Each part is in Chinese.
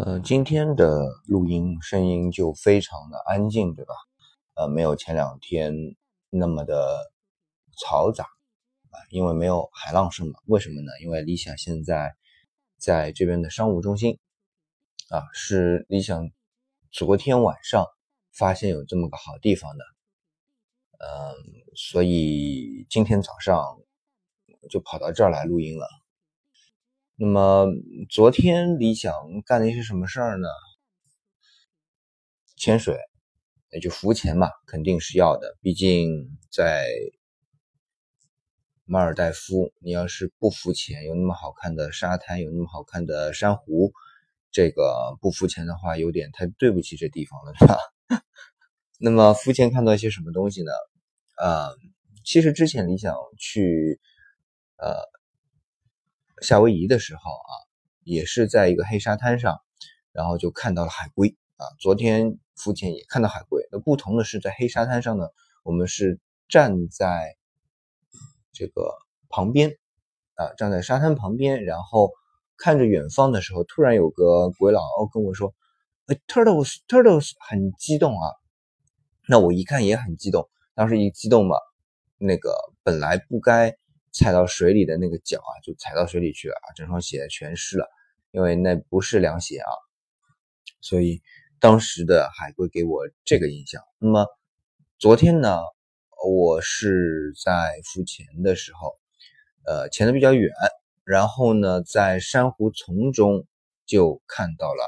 呃，今天的录音声音就非常的安静，对吧？呃，没有前两天那么的嘈杂啊，因为没有海浪声嘛。为什么呢？因为理想现在在这边的商务中心啊，是理想昨天晚上发现有这么个好地方的，嗯，所以今天早上就跑到这儿来录音了。那么昨天理想干了一些什么事儿呢？潜水，那就浮潜嘛，肯定是要的。毕竟在马尔代夫，你要是不浮潜，有那么好看的沙滩，有那么好看的珊瑚，这个不浮潜的话，有点太对不起这地方了，对吧？那么浮潜看到一些什么东西呢？呃，其实之前理想去，呃。夏威夷的时候啊，也是在一个黑沙滩上，然后就看到了海龟啊。昨天浮潜也看到海龟，那不同的是在黑沙滩上呢，我们是站在这个旁边啊，站在沙滩旁边，然后看着远方的时候，突然有个鬼佬跟我说：“哎，turtles，turtles，很激动啊。”那我一看也很激动，当时一激动嘛，那个本来不该。踩到水里的那个脚啊，就踩到水里去了啊，整双鞋全湿了，因为那不是凉鞋啊，所以当时的海龟给我这个印象。那么昨天呢，我是在浮潜的时候，呃，潜的比较远，然后呢，在珊瑚丛中就看到了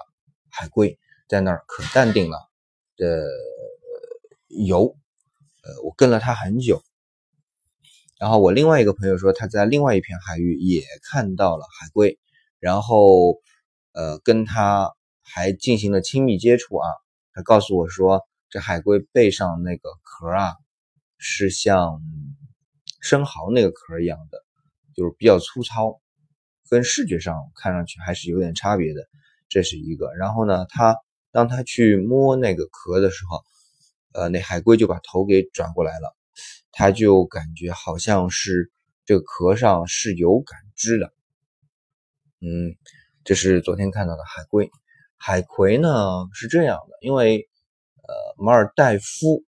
海龟在那儿可淡定了的游，呃，我跟了它很久。然后我另外一个朋友说，他在另外一片海域也看到了海龟，然后，呃，跟他还进行了亲密接触啊。他告诉我说，这海龟背上那个壳啊，是像生蚝那个壳一样的，就是比较粗糙，跟视觉上看上去还是有点差别的。这是一个。然后呢，他当他去摸那个壳的时候，呃，那海龟就把头给转过来了。他就感觉好像是这个壳上是有感知的，嗯，这是昨天看到的海龟。海葵呢是这样的，因为呃马尔代夫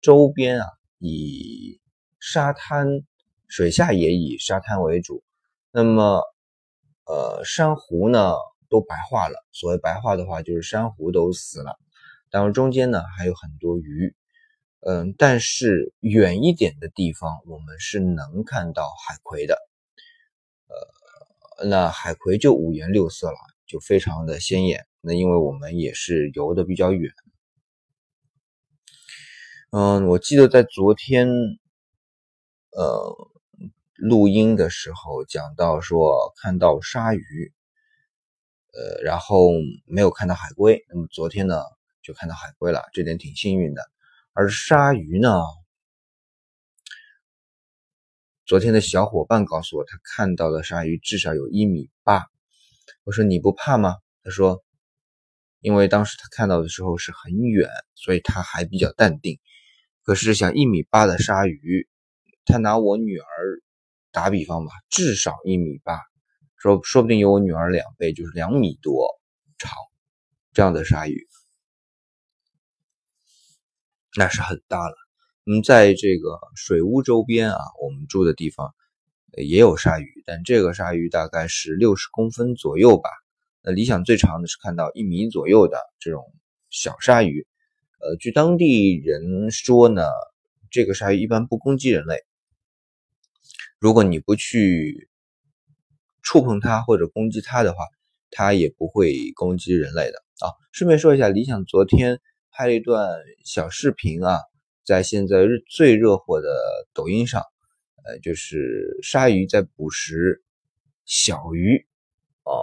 周边啊以沙滩水下也以沙滩为主，那么呃珊瑚呢都白化了。所谓白化的话，就是珊瑚都死了，当然中间呢还有很多鱼。嗯，但是远一点的地方，我们是能看到海葵的。呃，那海葵就五颜六色了，就非常的鲜艳。那因为我们也是游的比较远。嗯，我记得在昨天，呃，录音的时候讲到说看到鲨鱼，呃，然后没有看到海龟。那么昨天呢，就看到海龟了，这点挺幸运的。而鲨鱼呢？昨天的小伙伴告诉我，他看到的鲨鱼至少有一米八。我说你不怕吗？他说，因为当时他看到的时候是很远，所以他还比较淡定。可是想一米八的鲨鱼，他拿我女儿打比方吧，至少一米八，说说不定有我女儿两倍，就是两米多长这样的鲨鱼。那是很大了。嗯，在这个水屋周边啊，我们住的地方也有鲨鱼，但这个鲨鱼大概是六十公分左右吧。那理想最长的是看到一米左右的这种小鲨鱼。呃，据当地人说呢，这个鲨鱼一般不攻击人类。如果你不去触碰它或者攻击它的话，它也不会攻击人类的啊。顺便说一下，理想昨天。拍了一段小视频啊，在现在最热火的抖音上，呃，就是鲨鱼在捕食小鱼哦，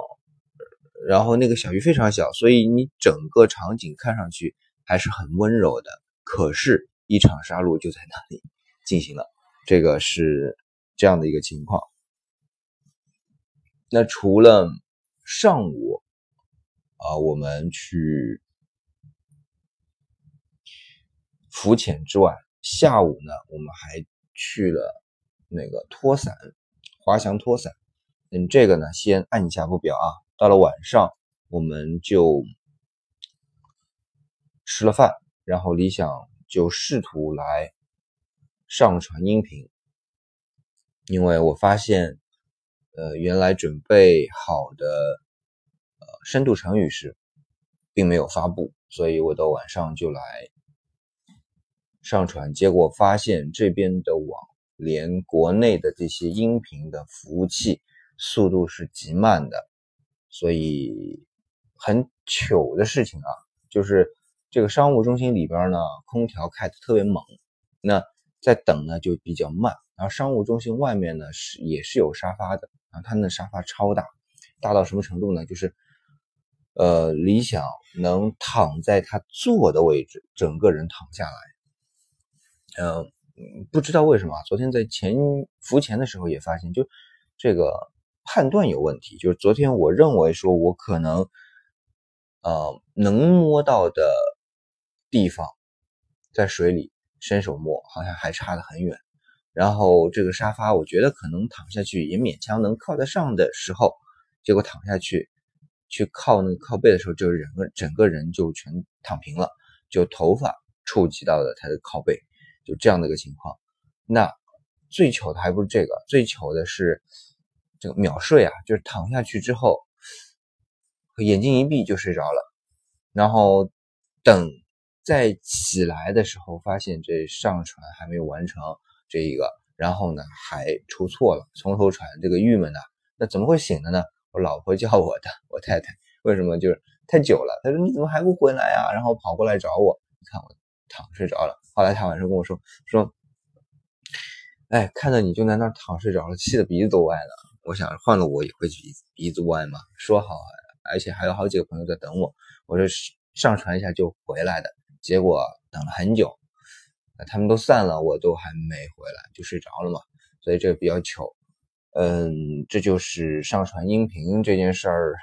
然后那个小鱼非常小，所以你整个场景看上去还是很温柔的。可是，一场杀戮就在那里进行了，这个是这样的一个情况。那除了上午啊，我们去。浮潜之外，下午呢，我们还去了那个拖伞，滑翔拖伞。嗯，这个呢，先按一下不表啊。到了晚上，我们就吃了饭，然后李想就试图来上传音频，因为我发现，呃，原来准备好的呃深度成语是，并没有发布，所以我到晚上就来上传，结果发现这边的网连国内的这些音频的服务器速度是极慢的，所以很糗的事情啊，就是这个商务中心里边呢，空调开的特别猛，那在等呢就比较慢，然后商务中心外面呢是也是有沙发的，然后它那沙发超大，大到什么程度呢？就是。呃，理想能躺在他坐的位置，整个人躺下来。嗯，不知道为什么，昨天在前浮潜的时候也发现，就这个判断有问题。就是昨天我认为说我可能呃能摸到的地方，在水里伸手摸，好像还差得很远。然后这个沙发，我觉得可能躺下去也勉强能靠得上的时候，结果躺下去。去靠那个靠背的时候，就人个整个人就全躺平了，就头发触及到了他的靠背，就这样的一个情况。那最糗的还不是这个，最糗的是这个秒睡啊，就是躺下去之后，眼睛一闭就睡着了，然后等再起来的时候，发现这上传还没有完成这一个，然后呢还出错了，从头传，这个郁闷呐，那怎么会醒的呢？我老婆叫我的，我太太为什么就是太久了？她说你怎么还不回来啊？然后跑过来找我，你看我躺睡着了。后来他晚上跟我说说，哎，看到你就在那躺睡着了，气得鼻子都歪了。我想换了我也会鼻鼻子歪嘛。说好，而且还有好几个朋友在等我，我说上传一下就回来的。结果等了很久，他们都散了，我都还没回来就睡着了嘛。所以这个比较糗。嗯，这就是上传音频这件事儿，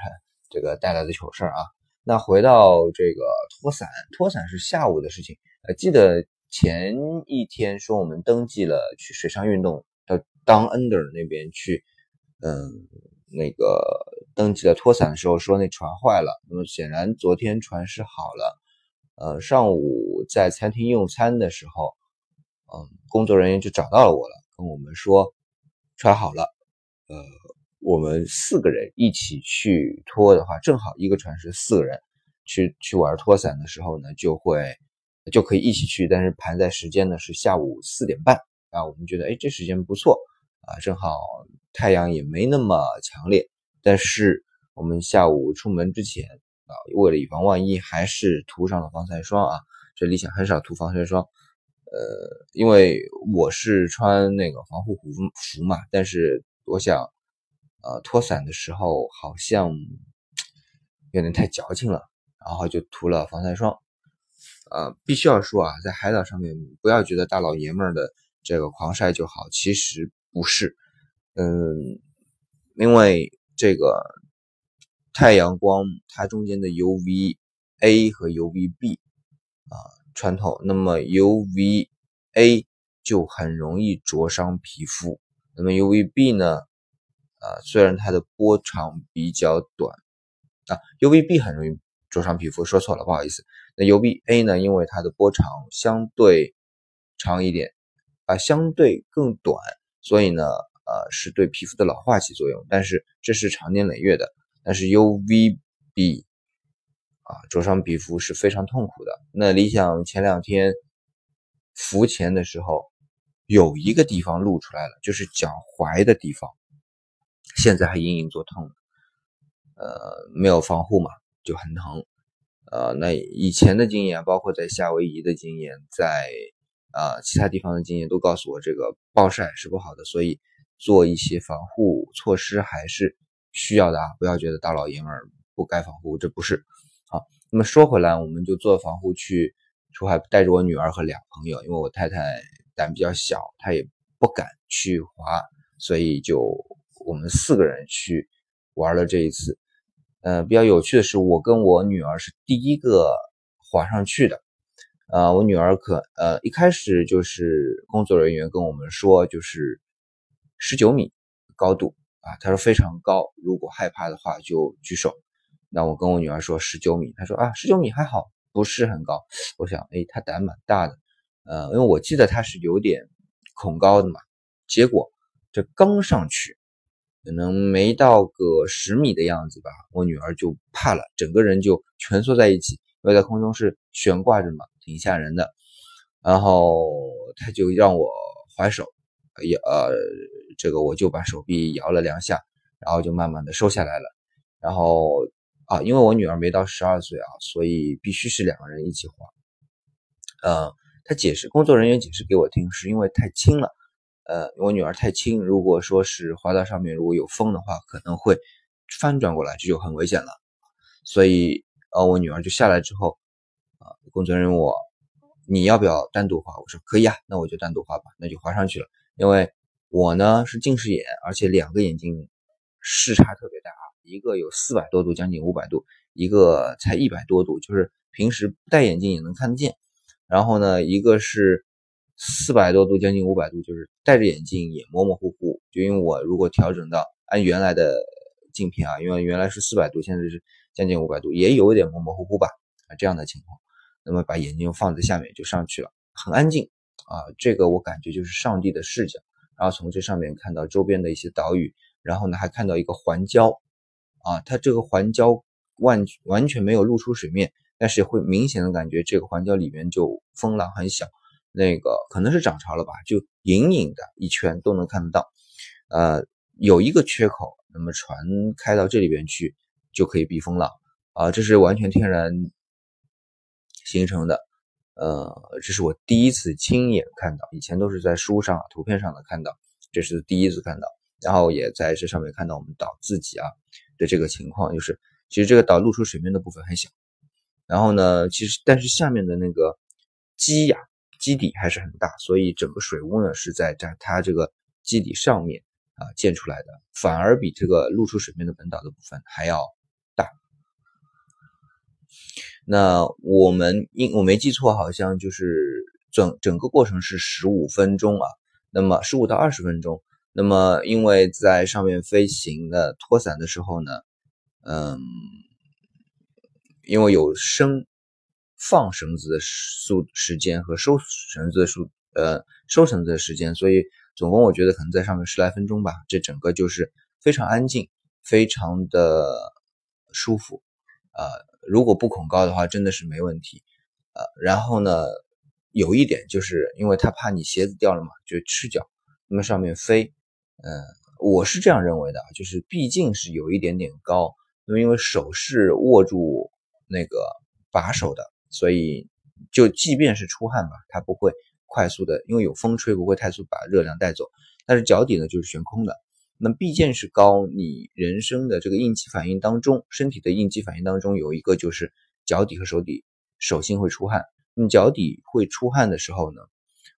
这个带来的糗事儿啊。那回到这个拖伞，拖伞是下午的事情。呃，记得前一天说我们登记了去水上运动到 Down Under 那边去，嗯，那个登记了拖伞的时候说那船坏了。那么显然昨天船是好了。呃，上午在餐厅用餐的时候，嗯，工作人员就找到了我了，跟我们说船好了。呃，我们四个人一起去拖的话，正好一个船是四个人去去玩拖伞的时候呢，就会就可以一起去。但是盘在时间呢是下午四点半啊，我们觉得哎这时间不错啊，正好太阳也没那么强烈。但是我们下午出门之前啊，为了以防万一，还是涂上了防晒霜啊。这理想很少涂防晒霜，呃，因为我是穿那个防护服服嘛，但是。我想，呃，拖伞的时候好像有点太矫情了，然后就涂了防晒霜。呃，必须要说啊，在海岛上面不要觉得大老爷们儿的这个狂晒就好，其实不是。嗯，因为这个太阳光它中间的 UVA 和 UVB 啊穿透，那么 UVA 就很容易灼伤皮肤。那么 UVB 呢？啊，虽然它的波长比较短啊，UVB 很容易灼伤皮肤，说错了，不好意思。那 UVA 呢？因为它的波长相对长一点，啊，相对更短，所以呢，呃，是对皮肤的老化起作用。但是这是长年累月的。但是 UVB 啊，灼伤皮肤是非常痛苦的。那理想前两天浮潜的时候。有一个地方露出来了，就是脚踝的地方，现在还隐隐作痛，呃，没有防护嘛，就很疼，呃，那以前的经验，包括在夏威夷的经验，在呃其他地方的经验，都告诉我这个暴晒是不好的，所以做一些防护措施还是需要的啊，不要觉得大老爷们儿不该防护，这不是。好，那么说回来，我们就做防护去出海，带着我女儿和俩朋友，因为我太太。胆比较小，她也不敢去滑，所以就我们四个人去玩了这一次。呃，比较有趣的是，我跟我女儿是第一个滑上去的。呃，我女儿可呃一开始就是工作人员跟我们说，就是十九米高度啊，他说非常高，如果害怕的话就举手。那我跟我女儿说十九米，她说啊十九米还好，不是很高。我想，哎，她胆蛮大的，呃，因为我记得她是有点恐高的嘛。结果这刚上去，可能没到个十米的样子吧，我女儿就怕了，整个人就蜷缩在一起，因为在空中是悬挂着嘛，挺吓人的。然后她就让我还手，摇，呃，这个我就把手臂摇了两下，然后就慢慢的收下来了，然后。啊，因为我女儿没到十二岁啊，所以必须是两个人一起滑。呃，他解释，工作人员解释给我听，是因为太轻了。呃，我女儿太轻，如果说是滑到上面，如果有风的话，可能会翻转过来，这就很危险了。所以，呃，我女儿就下来之后，啊，工作人员问我，你要不要单独滑？我说可以啊，那我就单独滑吧，那就滑上去了。因为我呢是近视眼，而且两个眼睛视差特别大。一个有四百多度，将近五百度；一个才一百多度，就是平时戴眼镜也能看得见。然后呢，一个是四百多度，将近五百度，就是戴着眼镜也模模糊糊。就因为我如果调整到按原来的镜片啊，因为原来是四百度，现在是将近五百度，也有一点模模糊糊吧啊这样的情况。那么把眼睛放在下面就上去了，很安静啊。这个我感觉就是上帝的视角，然后从这上面看到周边的一些岛屿，然后呢还看到一个环礁。啊，它这个环礁完完全没有露出水面，但是会明显的感觉这个环礁里面就风浪很小，那个可能是涨潮了吧，就隐隐的一圈都能看得到。呃，有一个缺口，那么船开到这里边去就可以避风浪啊，这是完全天然形成的。呃，这是我第一次亲眼看到，以前都是在书上、图片上的看到，这是第一次看到，然后也在这上面看到我们岛自己啊。的这个情况就是，其实这个岛露出水面的部分很小，然后呢，其实但是下面的那个基呀基底还是很大，所以整个水屋呢是在在它这个基底上面啊建出来的，反而比这个露出水面的本岛的部分还要大。那我们应我没记错，好像就是整整个过程是十五分钟啊，那么十五到二十分钟。那么，因为在上面飞行的拖伞的时候呢，嗯，因为有升放绳子的速时间和收绳子的速呃收绳子的时间，所以总共我觉得可能在上面十来分钟吧。这整个就是非常安静，非常的舒服啊。如果不恐高的话，真的是没问题啊。然后呢，有一点就是因为他怕你鞋子掉了嘛，就赤脚那么上面飞。嗯，我是这样认为的，就是毕竟是有一点点高，那么因为手是握住那个把手的，所以就即便是出汗吧，它不会快速的，因为有风吹，不会快速把热量带走。但是脚底呢就是悬空的，那毕竟是高，你人生的这个应激反应当中，身体的应激反应当中有一个就是脚底和手底手心会出汗，那么脚底会出汗的时候呢，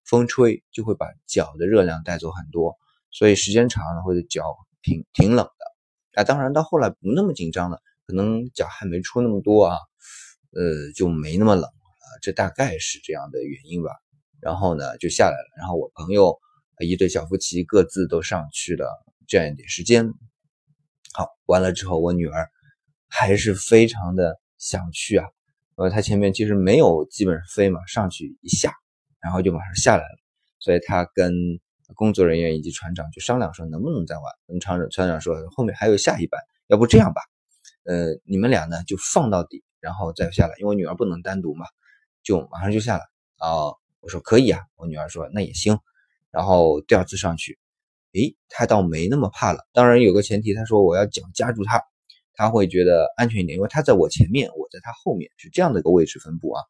风吹就会把脚的热量带走很多。所以时间长了，或者脚挺挺冷的，啊，当然到后来不那么紧张了，可能脚还没出那么多啊，呃，就没那么冷啊，这大概是这样的原因吧。然后呢，就下来了。然后我朋友一对小夫妻各自都上去了，这样一点时间。好，完了之后，我女儿还是非常的想去啊，呃，她前面其实没有基本上飞嘛，上去一下，然后就马上下来了，所以她跟。工作人员以及船长就商量说能不能再玩。那么船长船长说后面还有下一班，要不这样吧，呃，你们俩呢就放到底，然后再下来，因为女儿不能单独嘛，就马上就下来。啊，我说可以啊，我女儿说那也行。然后第二次上去，诶，她倒没那么怕了。当然有个前提，她说我要脚夹住她，她会觉得安全一点，因为她在我前面，我在她后面，是这样的一个位置分布啊。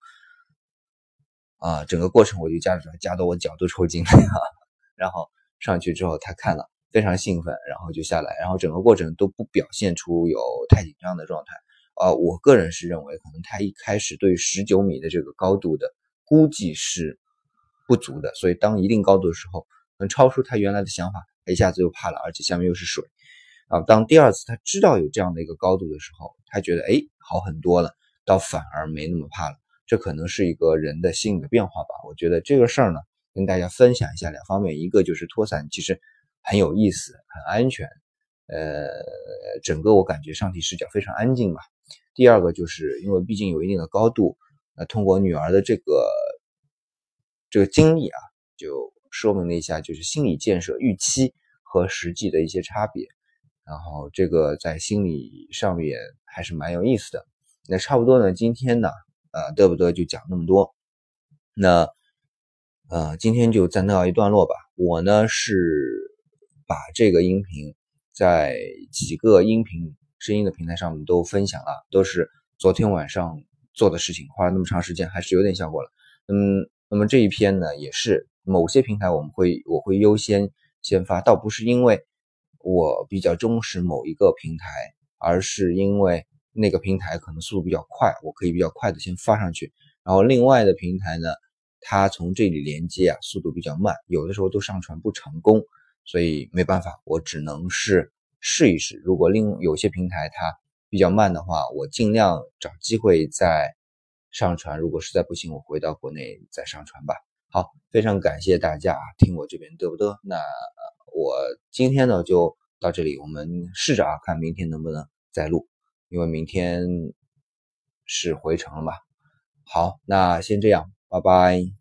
啊，整个过程我就夹住她，夹到我脚都抽筋了。然后上去之后，他看了非常兴奋，然后就下来，然后整个过程都不表现出有太紧张的状态。啊，我个人是认为，可能他一开始对十九米的这个高度的估计是不足的，所以当一定高度的时候，能超出他原来的想法，他一下子又怕了，而且下面又是水。啊，当第二次他知道有这样的一个高度的时候，他觉得哎好很多了，倒反而没那么怕了。这可能是一个人的心理的变化吧。我觉得这个事儿呢。跟大家分享一下两方面，一个就是拖伞其实很有意思，很安全，呃，整个我感觉上帝视角非常安静嘛。第二个就是因为毕竟有一定的高度，那通过女儿的这个这个经历啊，就说明了一下就是心理建设预期和实际的一些差别。然后这个在心理上面还是蛮有意思的。那差不多呢，今天呢，呃，得不得就讲那么多。那呃，今天就暂告一段落吧。我呢是把这个音频在几个音频声音的平台上面都分享了，都是昨天晚上做的事情，花了那么长时间，还是有点效果了。嗯，那么这一篇呢，也是某些平台我们会我会优先先发，倒不是因为我比较忠实某一个平台，而是因为那个平台可能速度比较快，我可以比较快的先发上去，然后另外的平台呢。它从这里连接啊，速度比较慢，有的时候都上传不成功，所以没办法，我只能是试一试。如果另有些平台它比较慢的话，我尽量找机会再上传。如果实在不行，我回到国内再上传吧。好，非常感谢大家听我这边嘚不嘚。那我今天呢就到这里，我们试着啊，看明天能不能再录，因为明天是回程了嘛。好，那先这样。拜拜。